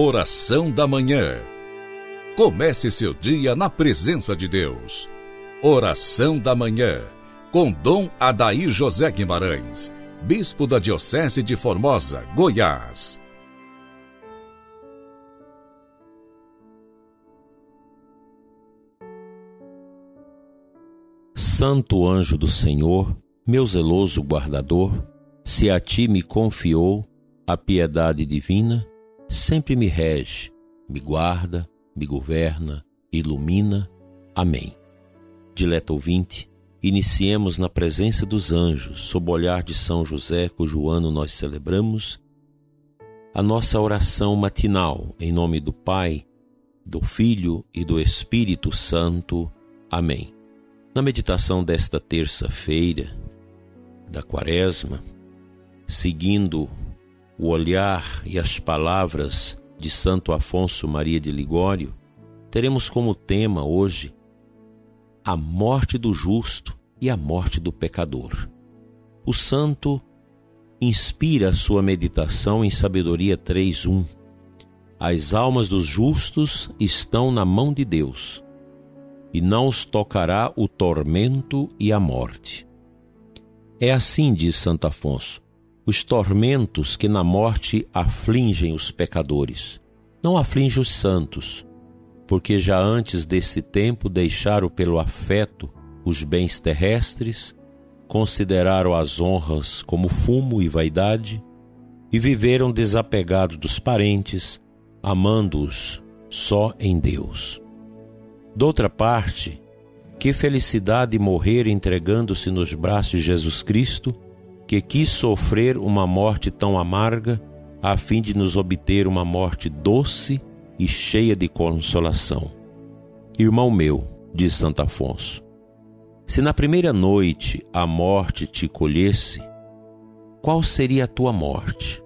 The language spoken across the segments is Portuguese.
Oração da Manhã. Comece seu dia na presença de Deus. Oração da Manhã. Com Dom Adair José Guimarães, Bispo da Diocese de Formosa, Goiás. Santo anjo do Senhor, meu zeloso guardador, se a ti me confiou a piedade divina, sempre me rege, me guarda, me governa, ilumina. Amém. Dileto ouvinte, iniciemos na presença dos anjos, sob o olhar de São José, cujo ano nós celebramos, a nossa oração matinal, em nome do Pai, do Filho e do Espírito Santo. Amém. Na meditação desta terça-feira da Quaresma, seguindo o olhar e as palavras de Santo Afonso Maria de Ligório, teremos como tema hoje a morte do justo e a morte do pecador. O santo inspira a sua meditação em Sabedoria 3:1. As almas dos justos estão na mão de Deus, e não os tocará o tormento e a morte. É assim, diz Santo Afonso, os tormentos que na morte afligem os pecadores. Não aflige os santos, porque já antes desse tempo deixaram pelo afeto os bens terrestres, consideraram as honras como fumo e vaidade, e viveram desapegados dos parentes, amando-os só em Deus. Doutra parte, que felicidade morrer entregando-se nos braços de Jesus Cristo que quis sofrer uma morte tão amarga, a fim de nos obter uma morte doce e cheia de consolação. Irmão meu, diz Santo Afonso, se na primeira noite a morte te colhesse, qual seria a tua morte?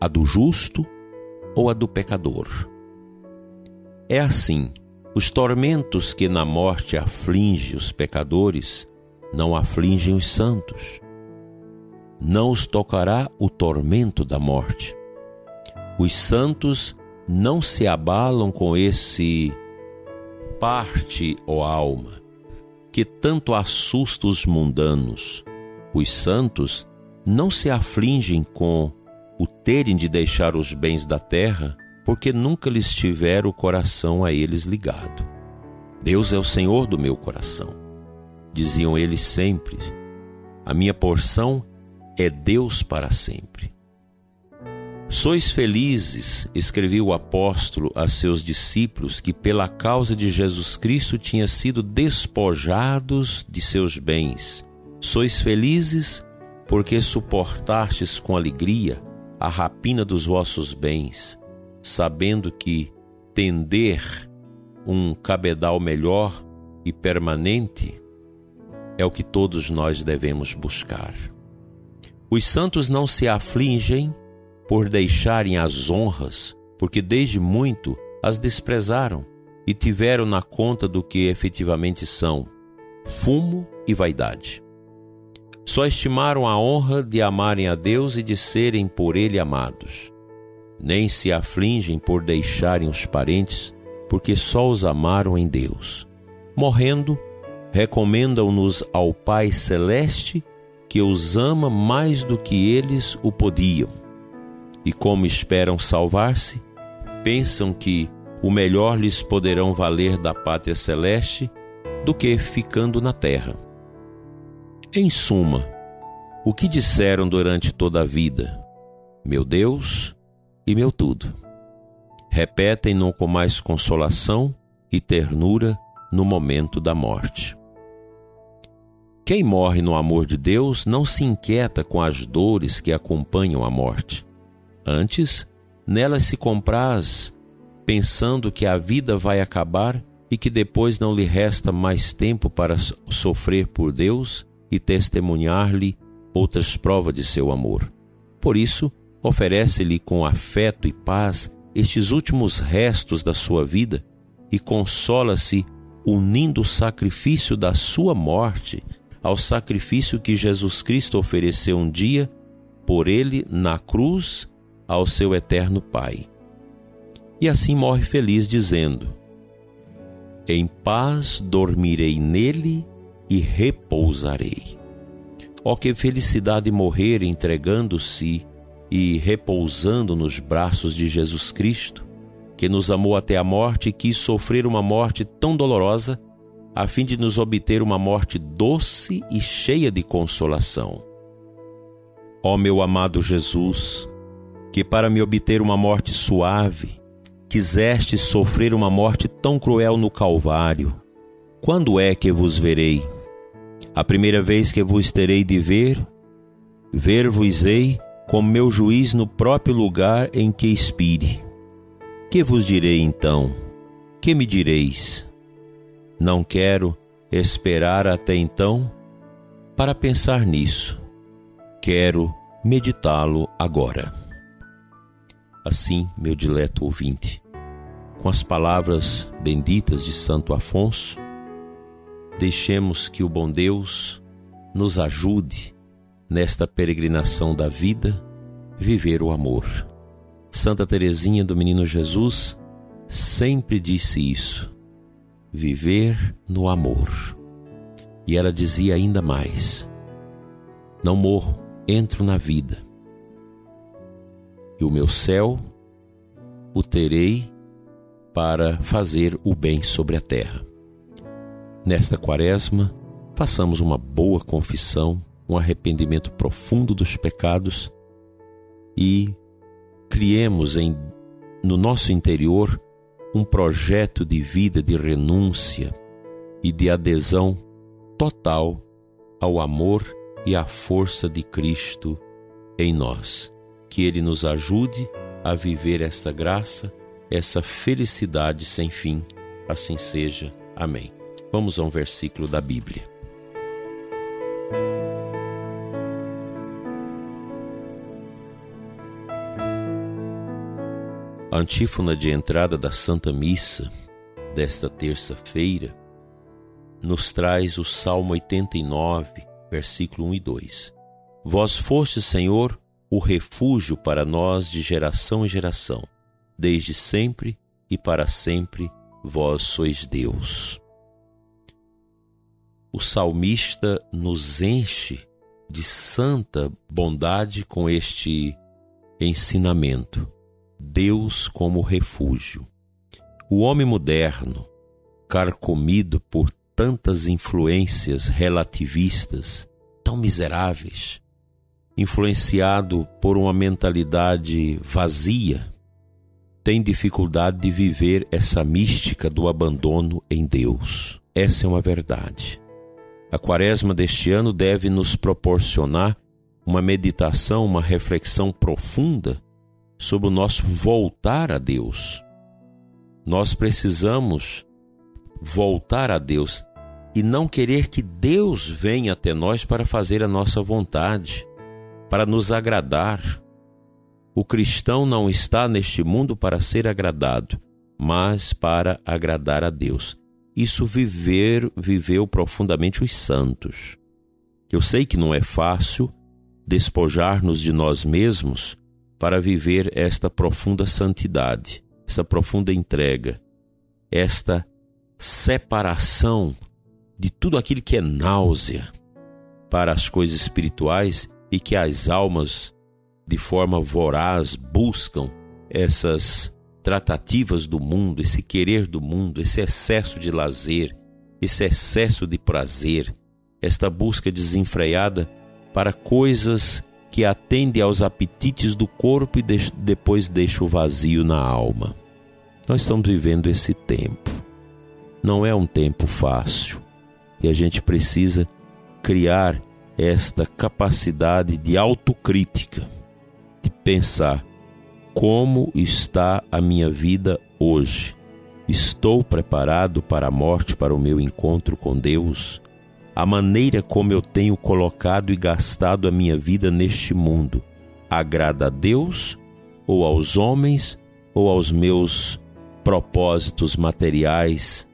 A do justo ou a do pecador? É assim, os tormentos que na morte afligem os pecadores não afligem os santos não os tocará o tormento da morte. Os santos não se abalam com esse parte, ó alma, que tanto assusta os mundanos. Os santos não se afligem com o terem de deixar os bens da terra, porque nunca lhes tiver o coração a eles ligado. Deus é o Senhor do meu coração. Diziam eles sempre: A minha porção é Deus para sempre. Sois felizes, escreveu o apóstolo a seus discípulos, que pela causa de Jesus Cristo tinham sido despojados de seus bens. Sois felizes porque suportastes com alegria a rapina dos vossos bens, sabendo que tender um cabedal melhor e permanente é o que todos nós devemos buscar. Os santos não se afligem por deixarem as honras, porque desde muito as desprezaram e tiveram na conta do que efetivamente são: fumo e vaidade. Só estimaram a honra de amarem a Deus e de serem por Ele amados. Nem se afligem por deixarem os parentes, porque só os amaram em Deus. Morrendo, recomendam-nos ao Pai Celeste que os ama mais do que eles o podiam. E como esperam salvar-se, pensam que o melhor lhes poderão valer da pátria celeste do que ficando na terra. Em suma, o que disseram durante toda a vida? Meu Deus e meu tudo. Repetem-no com mais consolação e ternura no momento da morte. Quem morre no amor de Deus não se inquieta com as dores que acompanham a morte. Antes, nelas se compraz, pensando que a vida vai acabar e que depois não lhe resta mais tempo para sofrer por Deus e testemunhar-lhe outras provas de seu amor. Por isso, oferece-lhe com afeto e paz estes últimos restos da sua vida e consola-se unindo o sacrifício da sua morte ao sacrifício que Jesus Cristo ofereceu um dia por ele na cruz ao seu eterno Pai. e assim morre feliz, dizendo: Em paz dormirei nele e repousarei. Ó, oh, que felicidade morrer entregando-se e repousando nos braços de Jesus Cristo, que nos amou até a morte e quis sofrer uma morte tão dolorosa, a fim de nos obter uma morte doce e cheia de consolação. Ó meu amado Jesus, que para me obter uma morte suave, quiseste sofrer uma morte tão cruel no Calvário, quando é que vos verei? A primeira vez que vos terei de ver, ver-vos-ei como meu juiz no próprio lugar em que expire. Que vos direi então? Que me direis? Não quero esperar até então para pensar nisso. Quero meditá-lo agora. Assim, meu dileto ouvinte, com as palavras benditas de Santo Afonso, deixemos que o bom Deus nos ajude nesta peregrinação da vida viver o amor. Santa Teresinha do Menino Jesus sempre disse isso: viver no amor. E ela dizia ainda mais: não morro, entro na vida. E o meu céu o terei para fazer o bem sobre a terra. Nesta quaresma, façamos uma boa confissão, um arrependimento profundo dos pecados e criemos em, no nosso interior um projeto de vida de renúncia e de adesão total ao amor e à força de Cristo em nós. Que Ele nos ajude a viver esta graça, essa felicidade sem fim. Assim seja. Amém. Vamos a um versículo da Bíblia. A antífona de entrada da Santa Missa desta terça-feira nos traz o Salmo 89, versículo 1 e 2. Vós foste, Senhor, o refúgio para nós de geração em geração, desde sempre e para sempre vós sois Deus o salmista nos enche de santa bondade com este ensinamento. Deus como refúgio. O homem moderno, carcomido por tantas influências relativistas, tão miseráveis, influenciado por uma mentalidade vazia, tem dificuldade de viver essa mística do abandono em Deus. Essa é uma verdade. A quaresma deste ano deve nos proporcionar uma meditação, uma reflexão profunda sobre o nosso voltar a Deus. Nós precisamos voltar a Deus e não querer que Deus venha até nós para fazer a nossa vontade, para nos agradar. O cristão não está neste mundo para ser agradado, mas para agradar a Deus isso viver viveu profundamente os santos. Eu sei que não é fácil despojar-nos de nós mesmos para viver esta profunda santidade, esta profunda entrega, esta separação de tudo aquilo que é náusea para as coisas espirituais e que as almas de forma voraz buscam essas tratativas do mundo, esse querer do mundo, esse excesso de lazer, esse excesso de prazer, esta busca desenfreada para coisas que atendem aos apetites do corpo e de depois deixa o vazio na alma. Nós estamos vivendo esse tempo. Não é um tempo fácil e a gente precisa criar esta capacidade de autocrítica, de pensar como está a minha vida hoje? Estou preparado para a morte, para o meu encontro com Deus? A maneira como eu tenho colocado e gastado a minha vida neste mundo agrada a Deus ou aos homens ou aos meus propósitos materiais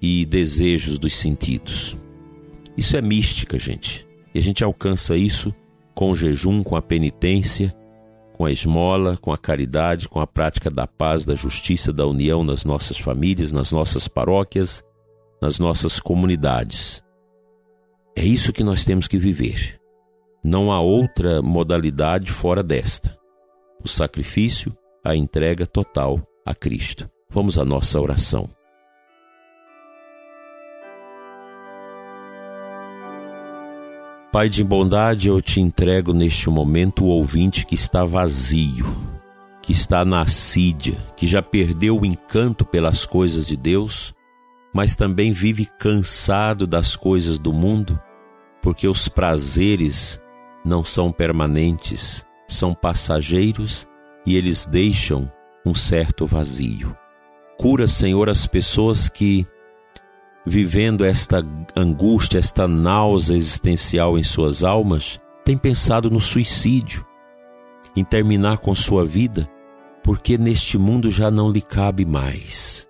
e desejos dos sentidos? Isso é mística, gente. E a gente alcança isso com o jejum, com a penitência com a esmola, com a caridade, com a prática da paz, da justiça, da união nas nossas famílias, nas nossas paróquias, nas nossas comunidades. É isso que nós temos que viver. Não há outra modalidade fora desta. O sacrifício, a entrega total a Cristo. Vamos à nossa oração. Pai de bondade, eu te entrego neste momento o ouvinte que está vazio, que está na assídia, que já perdeu o encanto pelas coisas de Deus, mas também vive cansado das coisas do mundo, porque os prazeres não são permanentes, são passageiros e eles deixam um certo vazio. Cura, Senhor, as pessoas que vivendo esta angústia, esta náusea existencial em suas almas, tem pensado no suicídio, em terminar com sua vida, porque neste mundo já não lhe cabe mais.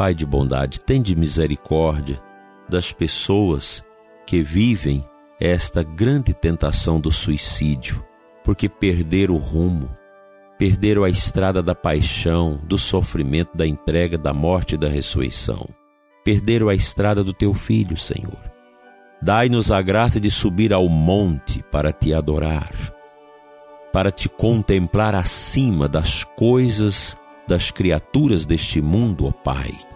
Pai de bondade, tem de misericórdia das pessoas que vivem esta grande tentação do suicídio, porque perderam o rumo, perderam a estrada da paixão, do sofrimento, da entrega, da morte e da ressurreição perderam a estrada do teu filho, Senhor. Dai-nos a graça de subir ao monte para te adorar, para te contemplar acima das coisas, das criaturas deste mundo, ó Pai.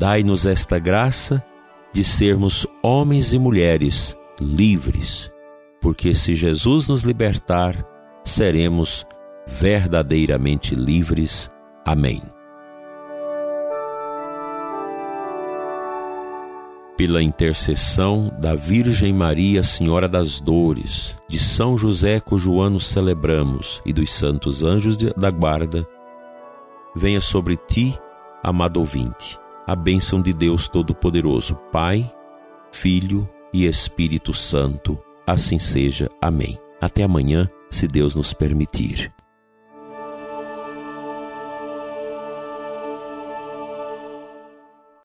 Dai-nos esta graça de sermos homens e mulheres livres, porque se Jesus nos libertar, seremos verdadeiramente livres. Amém. pela intercessão da Virgem Maria, Senhora das Dores, de São José, cujo ano celebramos, e dos santos anjos da guarda, venha sobre ti, amado ouvinte, a bênção de Deus Todo-Poderoso, Pai, Filho e Espírito Santo. Assim seja. Amém. Até amanhã, se Deus nos permitir.